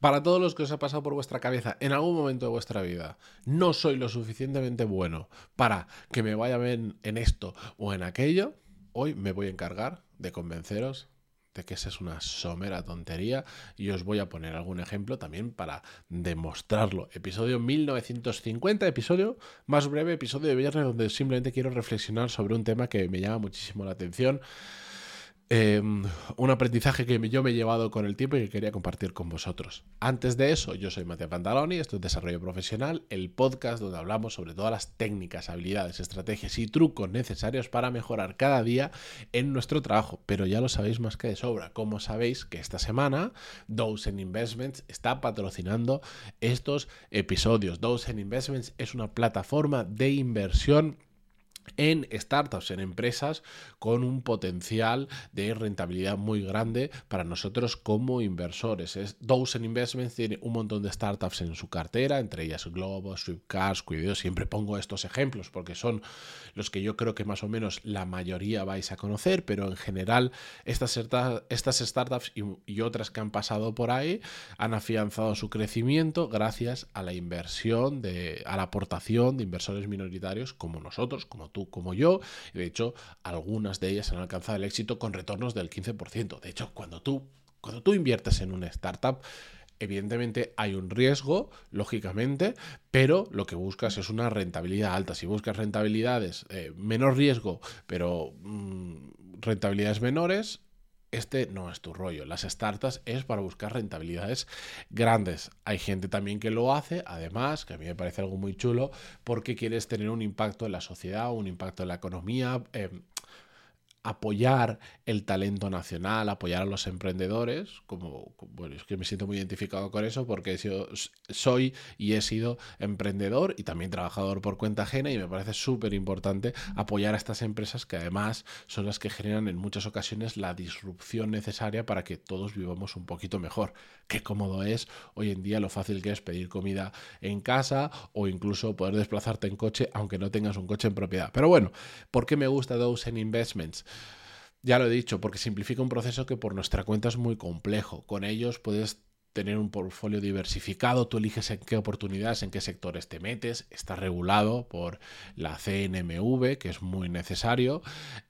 Para todos los que os ha pasado por vuestra cabeza en algún momento de vuestra vida, no soy lo suficientemente bueno para que me vaya bien en esto o en aquello, hoy me voy a encargar de convenceros de que esa es una somera tontería y os voy a poner algún ejemplo también para demostrarlo. Episodio 1950, episodio más breve, episodio de viernes donde simplemente quiero reflexionar sobre un tema que me llama muchísimo la atención Em, un aprendizaje que yo me he llevado con el tiempo y que quería compartir con vosotros. Antes de eso, yo soy Mateo Pantaloni, esto es Desarrollo Profesional, el podcast donde hablamos sobre todas las técnicas, habilidades, estrategias y trucos necesarios para mejorar cada día en nuestro trabajo. Pero ya lo sabéis más que de sobra. Como sabéis que esta semana Dozen Investments está patrocinando estos episodios. Dozen Investments es una plataforma de inversión en startups, en empresas con un potencial de rentabilidad muy grande para nosotros como inversores. Es, Dozen Investments tiene un montón de startups en su cartera, entre ellas Globo, Swiftcars, Cuidado. Siempre pongo estos ejemplos porque son los que yo creo que más o menos la mayoría vais a conocer, pero en general estas, estas startups y, y otras que han pasado por ahí han afianzado su crecimiento gracias a la inversión, de, a la aportación de inversores minoritarios como nosotros, como tú como yo. Y de hecho, algunas de ellas han alcanzado el éxito con retornos del 15%. De hecho, cuando tú, cuando tú inviertes en una startup, Evidentemente hay un riesgo, lógicamente, pero lo que buscas es una rentabilidad alta. Si buscas rentabilidades, eh, menor riesgo, pero mm, rentabilidades menores, este no es tu rollo. Las startups es para buscar rentabilidades grandes. Hay gente también que lo hace, además, que a mí me parece algo muy chulo, porque quieres tener un impacto en la sociedad, un impacto en la economía. Eh, apoyar el talento nacional, apoyar a los emprendedores, como, bueno, es que me siento muy identificado con eso porque yo soy y he sido emprendedor y también trabajador por cuenta ajena y me parece súper importante apoyar a estas empresas que además son las que generan en muchas ocasiones la disrupción necesaria para que todos vivamos un poquito mejor. Qué cómodo es hoy en día lo fácil que es pedir comida en casa o incluso poder desplazarte en coche aunque no tengas un coche en propiedad. Pero bueno, ¿por qué me gusta Dozen Investments? Ya lo he dicho, porque simplifica un proceso que por nuestra cuenta es muy complejo. Con ellos puedes tener un portfolio diversificado, tú eliges en qué oportunidades, en qué sectores te metes, está regulado por la CNMV, que es muy necesario,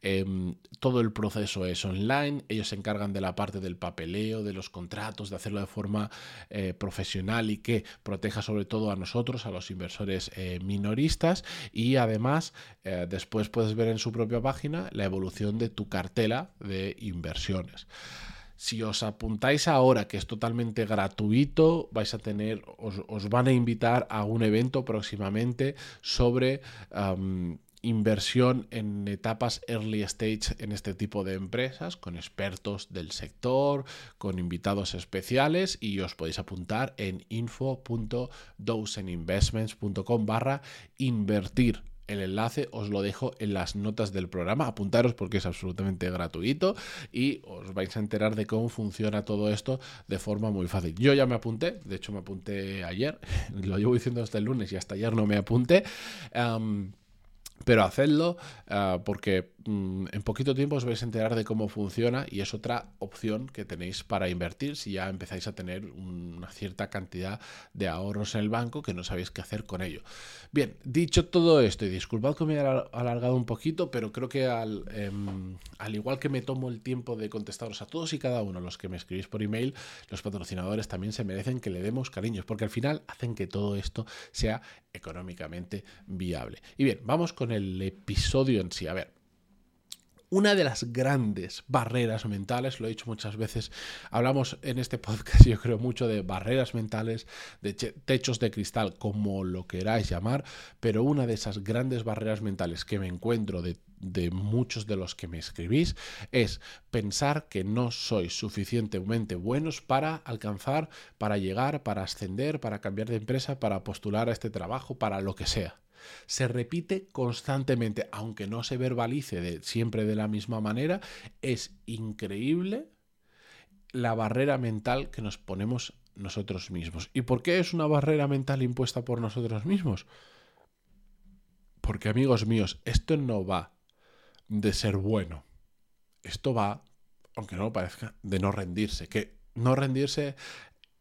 em, todo el proceso es online, ellos se encargan de la parte del papeleo, de los contratos, de hacerlo de forma eh, profesional y que proteja sobre todo a nosotros, a los inversores eh, minoristas y además eh, después puedes ver en su propia página la evolución de tu cartela de inversiones. Si os apuntáis ahora, que es totalmente gratuito, vais a tener, os, van a invitar a un evento próximamente sobre inversión en etapas early stage en este tipo de empresas, con expertos del sector, con invitados especiales y os podéis apuntar en info.doseninvestments.com barra invertir el enlace os lo dejo en las notas del programa. Apuntaros porque es absolutamente gratuito y os vais a enterar de cómo funciona todo esto de forma muy fácil. Yo ya me apunté, de hecho me apunté ayer, lo llevo diciendo hasta el lunes y hasta ayer no me apunté. pero hacedlo ah, porque Mm, en poquito tiempo os vais a enterar de cómo funciona y es otra opción que tenéis para invertir si ya empezáis a tener una cierta cantidad de ahorros en el banco que no sabéis qué hacer con ello. Bien, dicho todo esto, y disculpad que me haya alargado un poquito, pero creo que al, em, al igual que me tomo el tiempo de contestaros a todos y cada uno los que me escribís por email, los patrocinadores también se merecen que le demos cariños, porque al final hacen que todo esto sea económicamente viable. Y bien, vamos con el episodio en sí. A ver, una de las grandes barreras mentales, lo he dicho muchas veces, hablamos en este podcast yo creo mucho de barreras mentales, de techos de cristal, como lo queráis llamar, pero una de esas grandes barreras mentales que me encuentro de, muchos de los que me escribís es pensar que no sois suficientemente buenos para alcanzar, para llegar, para ascender, para cambiar de empresa, para postular a este trabajo, para lo que sea. Se repite constantemente, aunque no se verbalice siempre de la misma manera, es increíble la barrera mental que nos ponemos nosotros mismos. ¿Y por qué es una barrera mental impuesta por nosotros mismos? Porque amigos míos, esto no va de ser bueno. Esto va, aunque no lo parezca, de no rendirse. Que no rendirse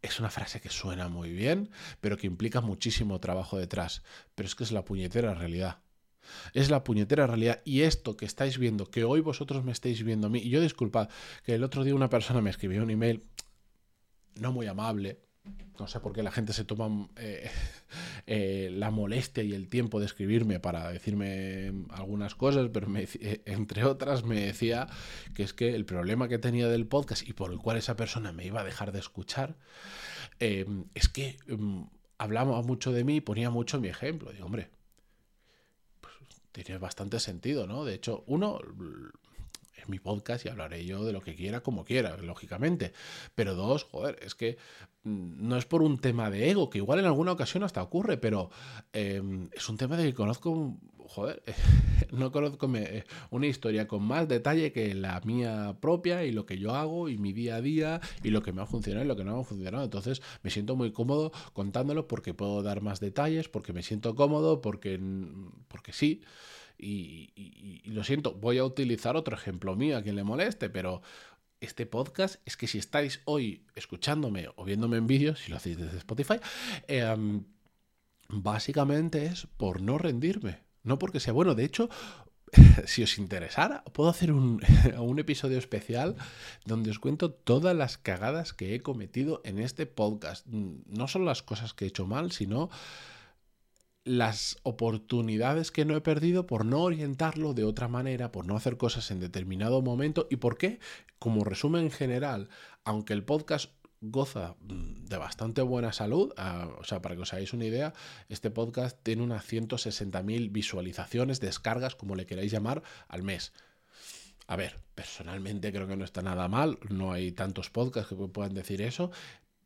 es una frase que suena muy bien, pero que implica muchísimo trabajo detrás. Pero es que es la puñetera realidad. Es la puñetera realidad. Y esto que estáis viendo, que hoy vosotros me estáis viendo a mí, y yo disculpad, que el otro día una persona me escribió un email no muy amable, no sé por qué la gente se toma eh, eh, la molestia y el tiempo de escribirme para decirme algunas cosas, pero eh, entre otras me decía que es que el problema que tenía del podcast y por el cual esa persona me iba a dejar de escuchar es que mm, hablaba mucho de mí y ponía mucho mi ejemplo. Digo, hombre, pues, tiene bastante sentido, ¿no? De hecho, uno mi podcast y hablaré yo de lo que quiera como quiera, lógicamente. Pero dos, joder, es que mm, no es por un tema de ego, que igual en alguna ocasión hasta ocurre, pero em, es un tema de que conozco, joder, no conozco una historia con más detalle que la mía propia y lo que yo hago y mi día a día y lo que me ha funcionado y lo que no me ha funcionado. Entonces me siento muy cómodo contándolo porque puedo dar más detalles, porque me siento cómodo, porque, porque sí. Y, lo siento, voy a utilizar otro ejemplo mío a quien le moleste, pero este podcast es que si estáis hoy escuchándome o viéndome en vídeo, si lo hacéis desde Spotify, em, básicamente es por no rendirme. No porque sea bueno. De hecho, si os interesara, puedo hacer un, un, episodio especial donde os cuento todas las cagadas que he cometido en este podcast. No solo las cosas que he hecho mal, sino las oportunidades que no he perdido por no orientarlo de otra manera, por no hacer cosas en determinado momento y por qué, como resumen general, aunque el podcast goza mm, de bastante buena salud, ah, o sea, para que os hagáis una idea, este podcast tiene unas 160.000 visualizaciones, descargas, como le queráis llamar, al mes. A ver, personalmente creo que no está nada mal, no hay tantos podcasts que puedan decir eso,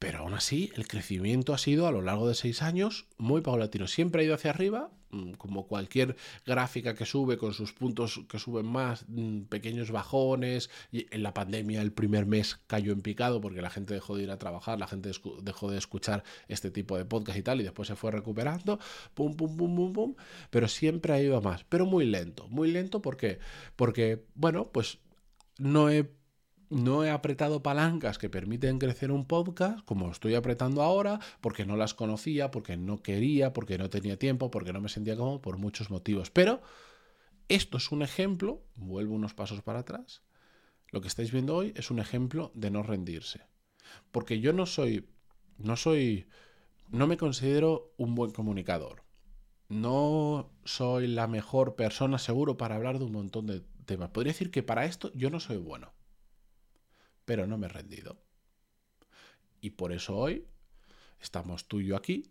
pero aún así, el crecimiento ha sido a lo largo de seis años muy paulatino. Siempre ha ido hacia arriba, mm, como cualquier gráfica que sube con sus puntos que suben más, mm, pequeños bajones. Y en la pandemia el primer mes cayó en picado porque la gente dejó de ir a trabajar, la gente dejó de escuchar este tipo de podcast y tal, y después se fue recuperando, pum, pum, pum, pum, pum. Pero siempre ha ido más, pero muy lento. Muy lento porque, porque bueno, pues no he no he apretado palancas que permiten crecer un podcast como estoy apretando ahora, porque no las conocía, porque no quería, porque no tenía tiempo, porque no me sentía cómodo, por muchos motivos. Pero esto es un ejemplo, vuelvo unos pasos para atrás. Lo que estáis viendo hoy es un ejemplo de no rendirse. Porque yo no soy, no soy, no me considero un buen comunicador. No soy la mejor persona seguro para hablar de un montón de temas. Podría decir que para esto yo no soy bueno pero no me he rendido. Y por eso hoy estamos tú y yo aquí.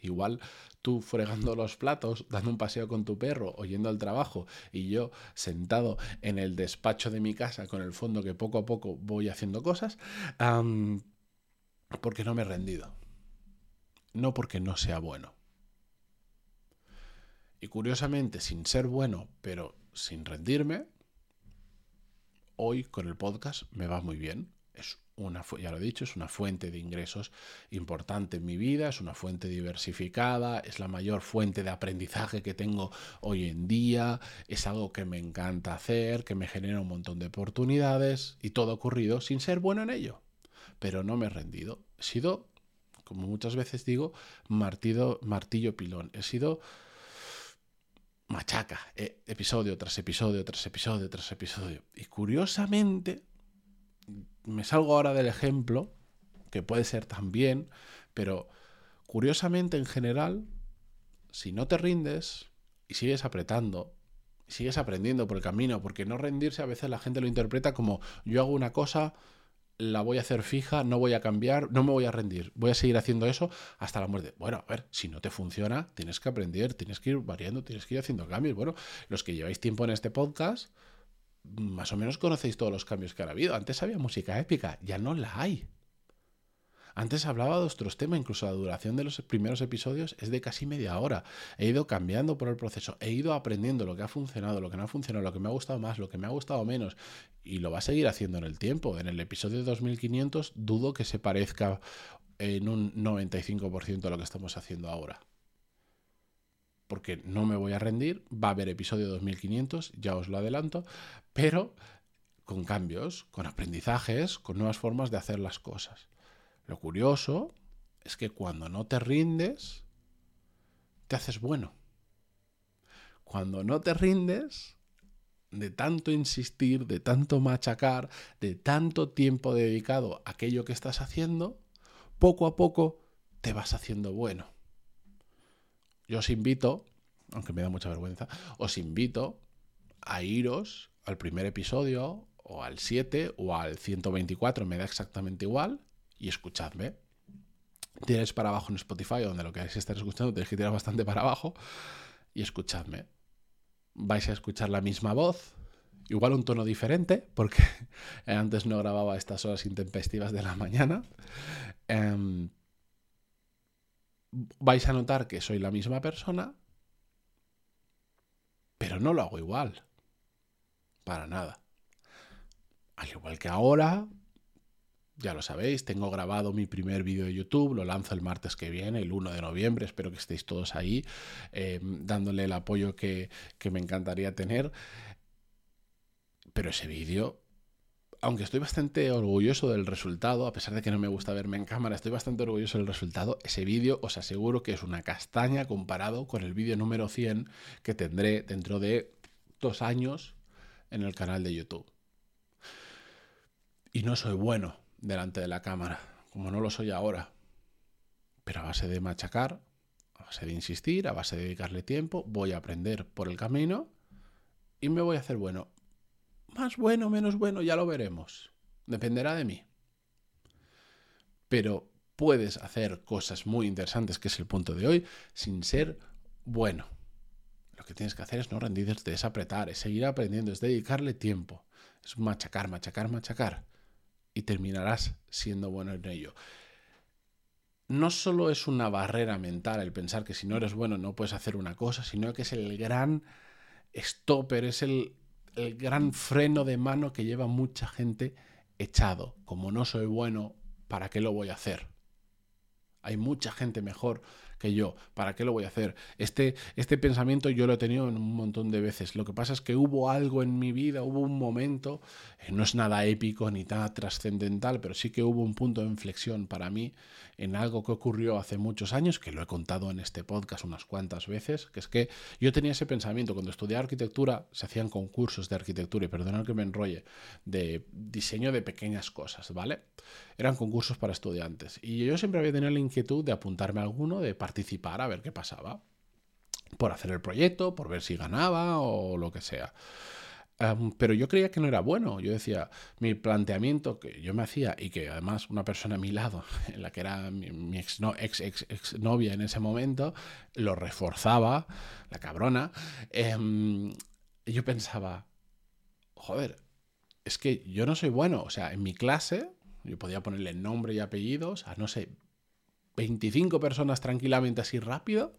Igual tú fregando los platos, dando un paseo con tu perro, oyendo al trabajo, y yo sentado en el despacho de mi casa con el fondo que poco a poco voy haciendo cosas, porque no me he rendido. No porque no sea bueno. Y curiosamente, sin ser bueno, pero sin rendirme, hoy con el podcast me va muy bien. Es una, ya lo he dicho, es una fuente de ingresos importante en mi vida, es una fuente diversificada, es la mayor fuente de aprendizaje que tengo hoy en día, es algo que me encanta hacer, que me genera un montón de oportunidades y todo ha ocurrido sin ser bueno en ello. Pero no me he rendido. He sido, como muchas veces digo, martillo, martillo pilón. He sido machaca, eh, episodio tras episodio, tras episodio, tras episodio. Y curiosamente, me salgo ahora del ejemplo, que puede ser también, pero curiosamente en general, si no te rindes y sigues apretando, sigues aprendiendo por el camino, porque no rendirse a veces la gente lo interpreta como yo hago una cosa, la voy a hacer fija, no voy a cambiar, no me voy a rendir, voy a seguir haciendo eso hasta la muerte. Bueno, a ver, si no te funciona, tienes que aprender, tienes que ir variando, tienes que ir haciendo cambios. Bueno, los que lleváis tiempo en este podcast, más o menos conocéis todos los cambios que ha habido. Antes había música épica, ya no la hay. Antes hablaba de otros temas, incluso la duración de los primeros episodios es de casi media hora. He ido cambiando por el proceso, he ido aprendiendo lo que ha funcionado, lo que no ha funcionado, lo que me ha gustado más, lo que me ha gustado menos, y lo va a seguir haciendo en el tiempo. En el episodio 2500 dudo que se parezca en un 95% a lo que estamos haciendo ahora. Porque no me voy a rendir, va a haber episodio 2500, ya os lo adelanto, pero con cambios, con aprendizajes, con nuevas formas de hacer las cosas. Lo curioso es que cuando no te rindes, te haces bueno. Cuando no te rindes, de tanto insistir, de tanto machacar, de tanto tiempo dedicado a aquello que estás haciendo, poco a poco te vas haciendo bueno. Yo os invito, aunque me da mucha vergüenza, os invito a iros al primer episodio o al 7 o al 124, me da exactamente igual, y escuchadme. Tienes para abajo en Spotify, donde lo que estar escuchando, tenéis que tirar bastante para abajo, y escuchadme vais a escuchar la misma voz, igual un tono diferente, porque antes no grababa estas horas intempestivas de la mañana. Em, vais a notar que soy la misma persona, pero no lo hago igual. Para nada. Al igual que ahora, ya lo sabéis, tengo grabado mi primer vídeo de YouTube, lo lanzo el martes que viene, el 1 de noviembre, espero que estéis todos ahí, eh, dándole el apoyo que, que me encantaría tener. Pero ese vídeo, aunque estoy bastante orgulloso del resultado, a pesar de que no me gusta verme en cámara, estoy bastante orgulloso del resultado, ese vídeo os aseguro que es una castaña comparado con el vídeo número 100 que tendré dentro de dos años en el canal de YouTube. Y no soy bueno delante de la cámara, como no lo soy ahora. Pero a base de machacar, a base de insistir, a base de dedicarle tiempo, voy a aprender por el camino y me voy a hacer bueno. Más bueno, menos bueno, ya lo veremos. Dependerá de mí. Pero puedes hacer cosas muy interesantes, que es el punto de hoy, sin ser bueno. Lo que tienes que hacer es no rendirte, es apretar, es seguir aprendiendo, es dedicarle tiempo, es machacar, machacar, machacar y terminarás siendo bueno en ello. No solo es una barrera mental el pensar que si no eres bueno no puedes hacer una cosa, sino que es el gran stopper, es el, el gran freno de mano que lleva mucha gente echado. Como no soy bueno, ¿para qué lo voy a hacer? Hay mucha gente mejor que yo. ¿Para qué lo voy a hacer? Este, este pensamiento yo lo he tenido un montón de veces. Lo que pasa es que hubo algo en mi vida, hubo un momento, eh, no es nada épico ni nada trascendental, pero sí que hubo un punto de inflexión para mí en algo que ocurrió hace muchos años, que lo he contado en este podcast unas cuantas veces, que es que yo tenía ese pensamiento. Cuando estudié arquitectura se hacían concursos de arquitectura, y perdonad que me enrolle, de diseño de pequeñas cosas, ¿vale? Eran concursos para estudiantes. Y yo siempre había tenido la inquietud de apuntarme a alguno, de participar a ver qué pasaba. Por hacer el proyecto, por ver si ganaba o lo que sea. pero yo creía que no era bueno. Yo decía, mi planteamiento que yo me hacía y que además una persona a mi lado, en la que era mi, ex, ex, novia en ese momento, lo reforzaba, la cabrona. Em, yo pensaba, joder, es que yo no soy bueno. O sea, en mi clase, yo podía ponerle nombre y apellidos a, no sé, 25 personas tranquilamente así rápido,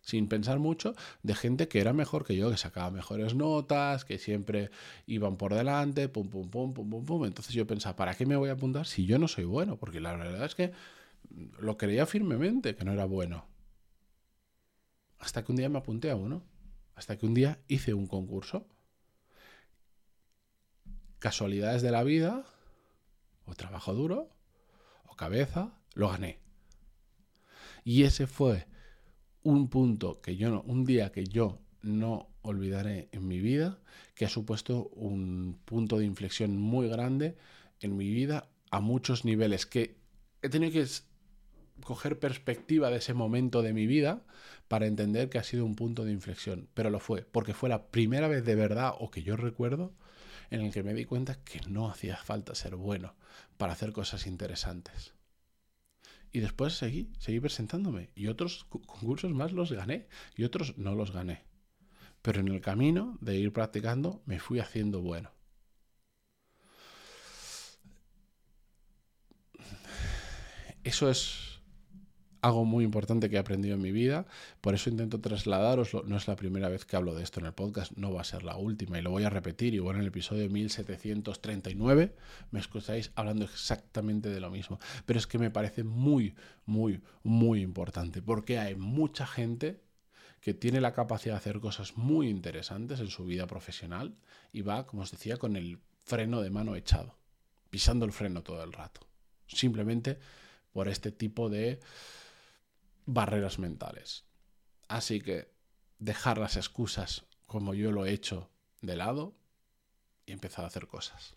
sin pensar mucho, de gente que era mejor que yo, que sacaba mejores notas, que siempre iban por delante, pum, pum, pum, pum, pum, pum. Entonces yo pensaba, ¿para qué me voy a apuntar si yo no soy bueno? Porque la verdad es que lo creía firmemente que no era bueno. Hasta que un día me apunté a uno. Hasta que un día hice un concurso. Casualidades de la vida, o trabajo duro, o cabeza, lo gané. Y ese fue un punto que yo no, un día que yo no olvidaré en mi vida, que ha supuesto un punto de inflexión muy grande en mi vida a muchos niveles, que he tenido que coger perspectiva de ese momento de mi vida para entender que ha sido un punto de inflexión, pero lo fue, porque fue la primera vez de verdad, o que yo recuerdo, en el que me di cuenta que no hacía falta ser bueno para hacer cosas interesantes. Y después seguí, seguí presentándome. Y otros concursos más los gané y otros no los gané. Pero en el camino de ir practicando me fui haciendo bueno. Eso es algo muy importante que he aprendido en mi vida, por eso intento trasladaroslo. No es la primera vez que hablo de esto en el podcast, no va a ser la última y lo voy a repetir. Igual en el episodio 1739 me escucháis hablando exactamente de lo mismo. Pero es que me parece muy, muy, muy importante porque hay mucha gente que tiene la capacidad de hacer cosas muy interesantes en su vida profesional y va, como os decía, con el freno de mano echado, pisando el freno todo el rato. Simplemente por este tipo de barreras mentales. Así que dejar las excusas como yo lo he hecho de lado y empezar a hacer cosas.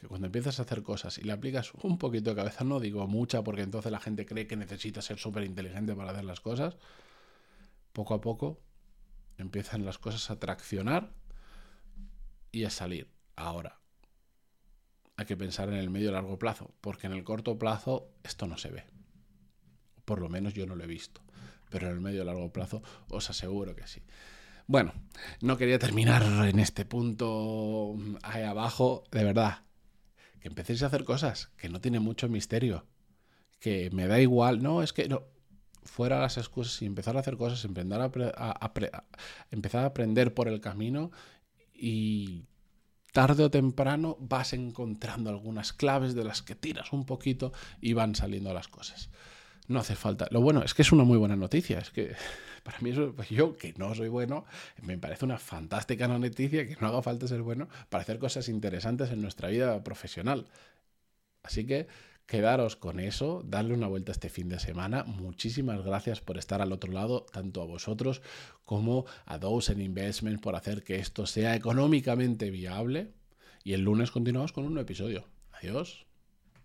Que cuando empiezas a hacer cosas y le aplicas un poquito de cabeza, no digo mucha porque entonces la gente cree que necesita ser súper inteligente para hacer las cosas, poco a poco empiezan las cosas a traccionar y a salir. Ahora, hay que pensar en el medio y largo plazo, porque en el corto plazo esto no se ve. Por lo menos yo no lo he visto. Pero en el medio y largo plazo os aseguro que sí. Bueno, no quería terminar en este punto ahí abajo, de verdad. Que empecéis a hacer cosas, que no tiene mucho misterio. Que me da igual, no, es que no. Fuera las excusas y empezar a hacer cosas, empezar a, empezar a aprender por el camino y tarde o temprano vas encontrando algunas claves de las que tiras un poquito y van saliendo las cosas. No hace falta. Lo bueno es que es una muy buena noticia. Es que para mí, pues yo que no soy bueno, me parece una fantástica noticia que no haga falta ser bueno para hacer cosas interesantes en nuestra vida profesional. Así que quedaros con eso, darle una vuelta este fin de semana. Muchísimas gracias por estar al otro lado, tanto a vosotros como a Dozen Investments por hacer que esto sea económicamente viable. Y el lunes continuamos con un nuevo episodio. Adiós.